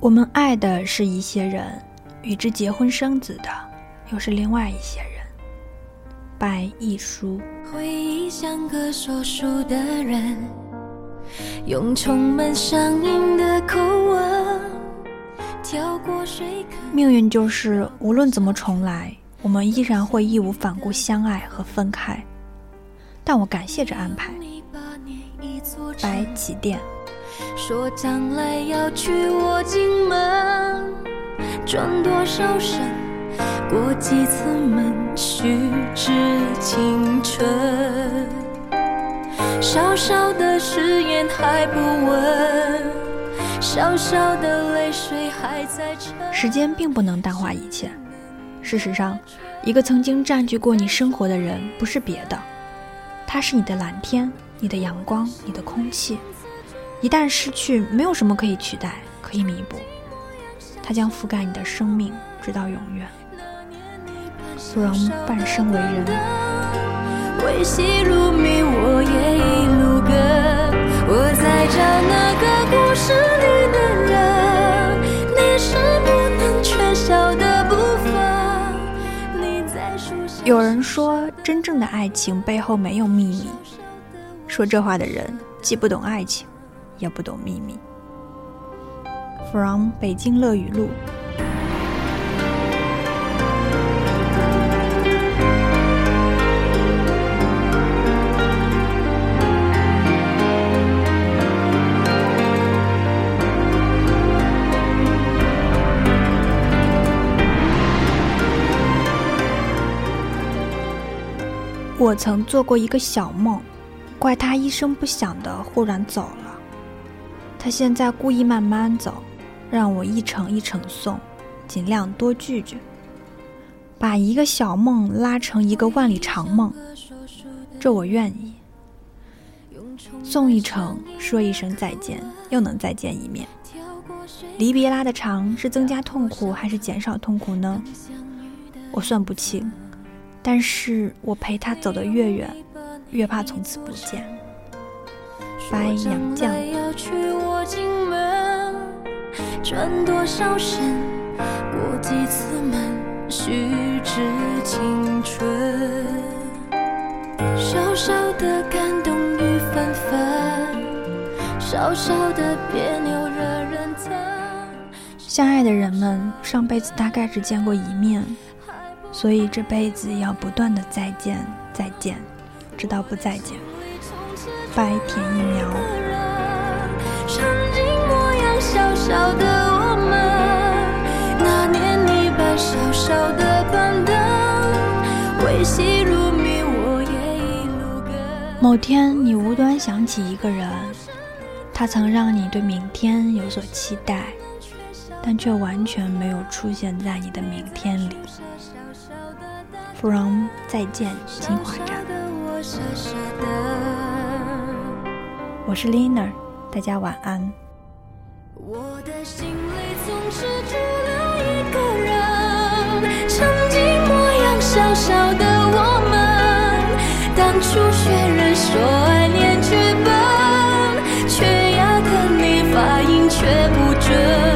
我们爱的是一些人，与之结婚生子的又是另外一些人。白亦舒。回忆像个说书的人，用充满乡音的口吻，跳过水坑。命运就是无论怎么重来，我们依然会义无反顾相爱和分开。但我感谢这安排。白起点。说将来要娶我进门，转多少身，过几次门，虚掷青春。小小的誓言还不稳，小小的泪水还在沉。时间并不能淡化一切。事实上，一个曾经占据过你生活的人，不是别的，他是你的蓝天，你的阳光，你的空气。一旦失去，没有什么可以取代，可以弥补。它将覆盖你的生命，直到永远。不让半生为人。为戏如迷，我也一路跟。我在找那个故事里的人，你是不能缺少的部分。你在。有人说，真正的爱情背后没有秘密。说这话的人，既不懂爱情。也不懂秘密。From 北京乐语录。我曾做过一个小梦，怪他一声不响的忽然走了。他现在故意慢慢走，让我一程一程送，尽量多拒绝，把一个小梦拉成一个万里长梦，这我愿意。送一程，说一声再见，又能再见一面。离别拉的长，是增加痛苦还是减少痛苦呢？我算不清，但是我陪他走得越远，越怕从此不见。白杨绛。转多少身，过几次门，虚掷青春。小小的感动雨纷纷，小小的别扭惹人疼。相爱的人们上辈子大概只见过一面，所以这辈子要不断的再见再见，直到不再见。白田一苗。小小的我们，那年你把小小的板凳，微细如谜，我也一路跟。某天你无端想起一个人，他曾让你对明天有所期待，但却完全没有出现在你的明天里。From 再见金华站，我是 Lina，大家晚安。我的心里总是住了一个人，曾经模样小小的我们，当初学人说爱念剧本，缺牙的你发音却不准。